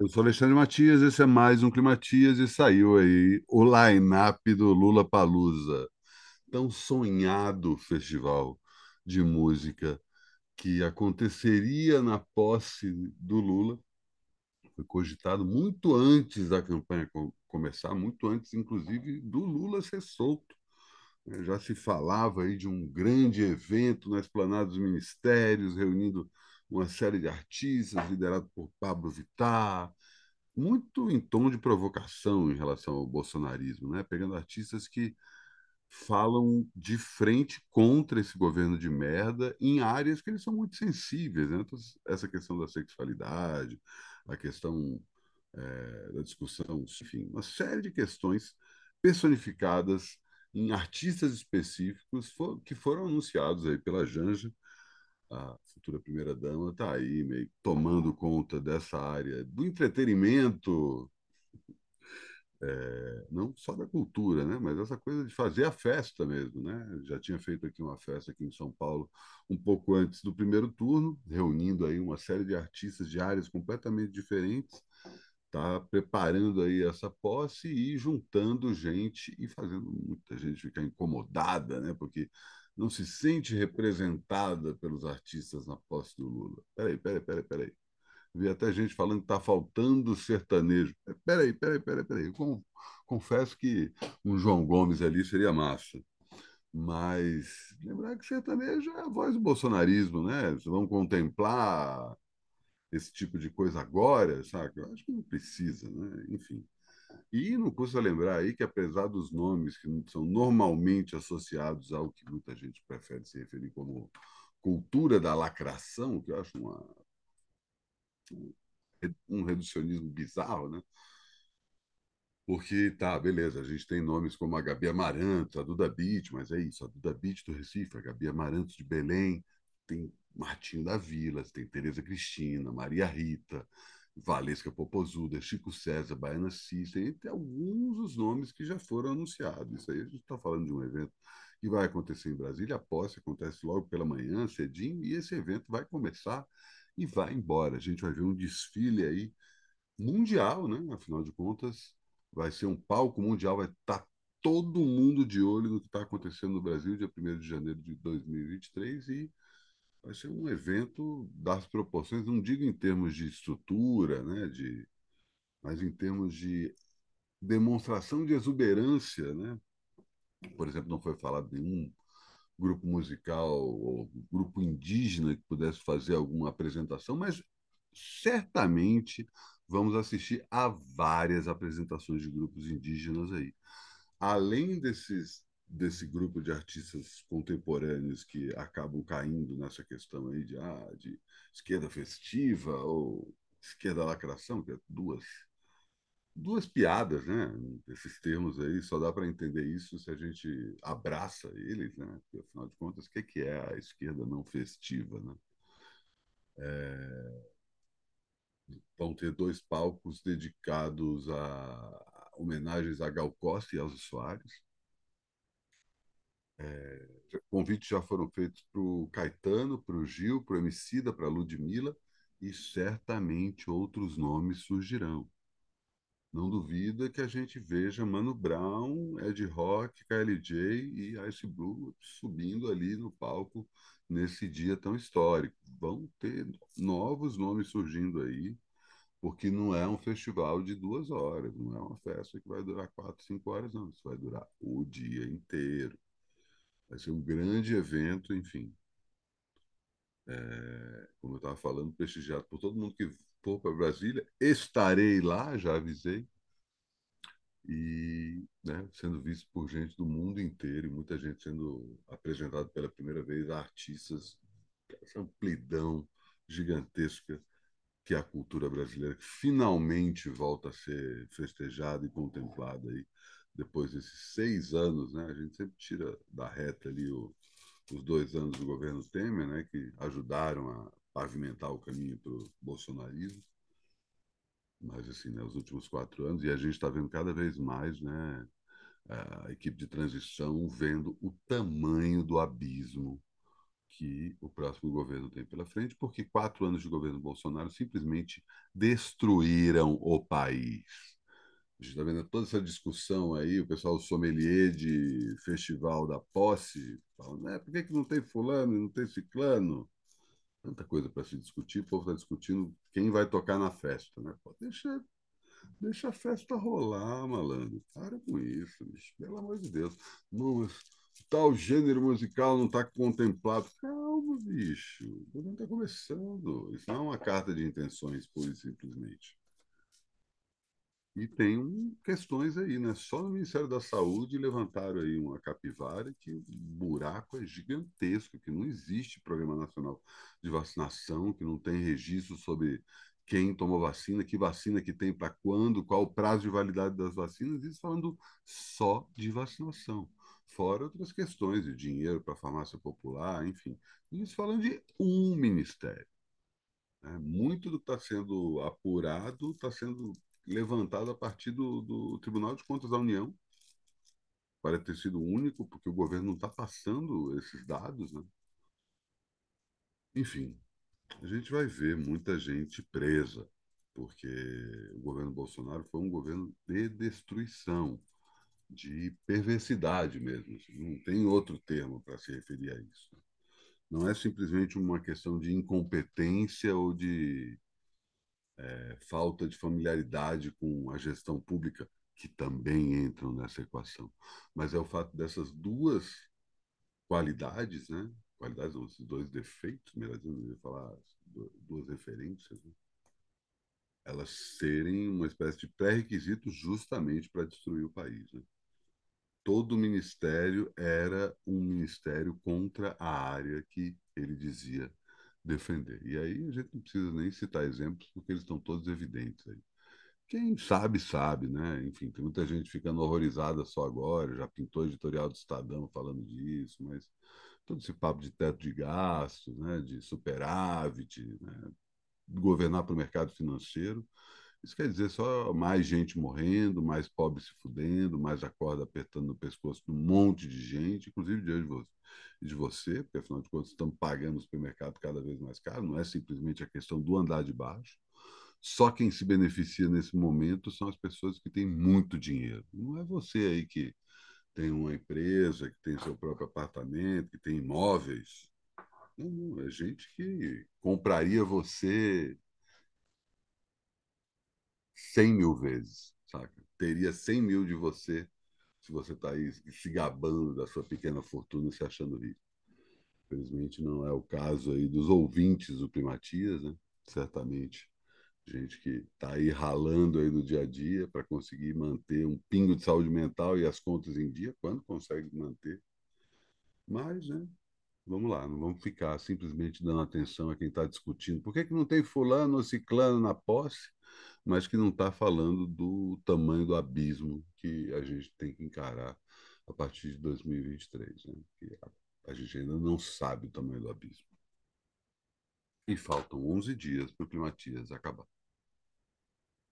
Eu sou Alexandre Matias, esse é mais um Climatias e saiu aí o line-up do Lula Palusa, tão sonhado festival de música que aconteceria na posse do Lula. Foi cogitado muito antes da campanha começar, muito antes, inclusive, do Lula ser solto. Já se falava aí de um grande evento na esplanada dos ministérios, reunindo uma série de artistas, liderado por Pablo Vittar, muito em tom de provocação em relação ao bolsonarismo, né? pegando artistas que falam de frente contra esse governo de merda em áreas que eles são muito sensíveis. Né? Então, essa questão da sexualidade, a questão é, da discussão, enfim, uma série de questões personificadas em artistas específicos for, que foram anunciados aí pela Janja a futura primeira-dama está aí, meio tomando conta dessa área do entretenimento, é, não só da cultura, né? mas essa coisa de fazer a festa mesmo. Né? Já tinha feito aqui uma festa aqui em São Paulo um pouco antes do primeiro turno, reunindo aí uma série de artistas de áreas completamente diferentes, está preparando aí essa posse e juntando gente e fazendo muita gente ficar incomodada, né? porque não se sente representada pelos artistas na posse do Lula. Peraí, peraí, peraí, peraí. Vi até gente falando que está faltando sertanejo. Peraí, peraí, peraí, peraí. Confesso que um João Gomes ali seria massa. Mas lembrar que sertanejo é a voz do bolsonarismo, né? Vocês vão contemplar esse tipo de coisa agora, sabe? Eu acho que não precisa, né? Enfim. E não custa lembrar aí que, apesar dos nomes que são normalmente associados ao que muita gente prefere se referir como cultura da lacração, que eu acho uma, um reducionismo bizarro, né? Porque, tá, beleza, a gente tem nomes como a Gabi Amaranto, a Duda Beat, mas é isso, a Duda Beat do Recife, a Gabi Amaranto de Belém, tem Martinho da Vila, tem Tereza Cristina, Maria Rita, Valesca Popozuda, Chico César, Baiana Cícera, entre alguns dos nomes que já foram anunciados. Isso aí a gente está falando de um evento que vai acontecer em Brasília, a posse acontece logo pela manhã, cedinho, e esse evento vai começar e vai embora. A gente vai ver um desfile aí mundial, né? Afinal de contas, vai ser um palco mundial, vai estar tá todo mundo de olho no que está acontecendo no Brasil, dia 1 de janeiro de 2023, e vai ser um evento das proporções, não digo em termos de estrutura, né, de, mas em termos de demonstração de exuberância. Né? Por exemplo, não foi falado nenhum grupo musical ou grupo indígena que pudesse fazer alguma apresentação, mas certamente vamos assistir a várias apresentações de grupos indígenas aí. Além desses desse grupo de artistas contemporâneos que acabam caindo nessa questão aí de, ah, de esquerda festiva ou esquerda lacração, que é duas duas piadas, né? Esses termos aí só dá para entender isso se a gente abraça eles, né? Porque, afinal de contas, o que é a esquerda não festiva, né? É... Vão ter dois palcos dedicados a homenagens a Gal Costa e Elza Soares é, convites já foram feitos para o Caetano, para o Gil, para o Emicida, para a Ludmilla, e certamente outros nomes surgirão. Não duvida que a gente veja Mano Brown, Ed Rock, KLJ e Ice Blue subindo ali no palco nesse dia tão histórico. Vão ter novos nomes surgindo aí, porque não é um festival de duas horas, não é uma festa que vai durar quatro, cinco horas, não. Isso vai durar o dia inteiro. Vai ser um grande evento, enfim. É, como eu estava falando, prestigiado por todo mundo que for para Brasília. Estarei lá, já avisei. E né, sendo visto por gente do mundo inteiro e muita gente sendo apresentada pela primeira vez a artistas, essa amplidão gigantesca que é a cultura brasileira, que finalmente volta a ser festejada e contemplada aí depois desses seis anos, né? A gente sempre tira da reta ali o, os dois anos do governo Temer, né? Que ajudaram a pavimentar o caminho para o bolsonarismo. Mas, assim, né, os últimos quatro anos, e a gente está vendo cada vez mais, né? A equipe de transição vendo o tamanho do abismo que o próximo governo tem pela frente, porque quatro anos de governo Bolsonaro simplesmente destruíram o país. A gente está vendo toda essa discussão aí, o pessoal sommelier de festival da posse, falando, né, por que, que não tem fulano, não tem ciclano? Tanta coisa para se discutir, o povo está discutindo quem vai tocar na festa. Né? Pô, deixa, deixa a festa rolar, malandro. Para com isso, bicho. pelo amor de Deus. Não, tal gênero musical não está contemplado. Calma, bicho. O governo está começando. Isso não é uma carta de intenções, pura e simplesmente. E tem um, questões aí, né? Só no Ministério da Saúde levantaram aí uma capivara que o buraco é gigantesco, que não existe Programa Nacional de Vacinação, que não tem registro sobre quem tomou vacina, que vacina que tem para quando, qual o prazo de validade das vacinas, isso falando só de vacinação. Fora outras questões de dinheiro para a farmácia popular, enfim. Isso falando de um ministério. Né? Muito do que está sendo apurado está sendo levantado a partir do, do Tribunal de Contas da União. Parece ter sido único, porque o governo não está passando esses dados. Né? Enfim, a gente vai ver muita gente presa, porque o governo Bolsonaro foi um governo de destruição, de perversidade mesmo. Assim, não tem outro termo para se referir a isso. Não é simplesmente uma questão de incompetência ou de é, falta de familiaridade com a gestão pública, que também entram nessa equação. Mas é o fato dessas duas qualidades, né? Qualidades, não, esses dois defeitos, melhor dizendo, eu ia falar duas referências, né? elas serem uma espécie de pré-requisito justamente para destruir o país. Né? Todo ministério era um ministério contra a área que ele dizia defender. E aí a gente não precisa nem citar exemplos, porque eles estão todos evidentes aí. Quem sabe, sabe, né? Enfim, tem muita gente ficando horrorizada só agora, já pintou editorial do Estadão falando disso, mas todo esse papo de teto de gastos, né? de superávit, né? governar para o mercado financeiro, isso quer dizer só mais gente morrendo, mais pobre se fudendo, mais a corda apertando no pescoço de um monte de gente, inclusive de você de você, porque afinal de contas estamos pagando o supermercado cada vez mais caro, não é simplesmente a questão do andar de baixo. Só quem se beneficia nesse momento são as pessoas que têm muito dinheiro. Não é você aí que tem uma empresa, que tem seu próprio apartamento, que tem imóveis. Não, não, é gente que compraria você 100 mil vezes, saca? Teria 100 mil de você se você está aí se gabando da sua pequena fortuna e se achando rico. Infelizmente não é o caso aí dos ouvintes do Primatias, né? Certamente gente que está aí ralando aí no dia a dia para conseguir manter um pingo de saúde mental e as contas em dia, quando consegue manter. Mas, né, vamos lá, não vamos ficar simplesmente dando atenção a quem está discutindo. Por que, que não tem fulano ou ciclano na posse? mas que não está falando do tamanho do abismo que a gente tem que encarar a partir de 2023. Né? A gente ainda não sabe o tamanho do abismo. E faltam 11 dias para o Climatias acabar.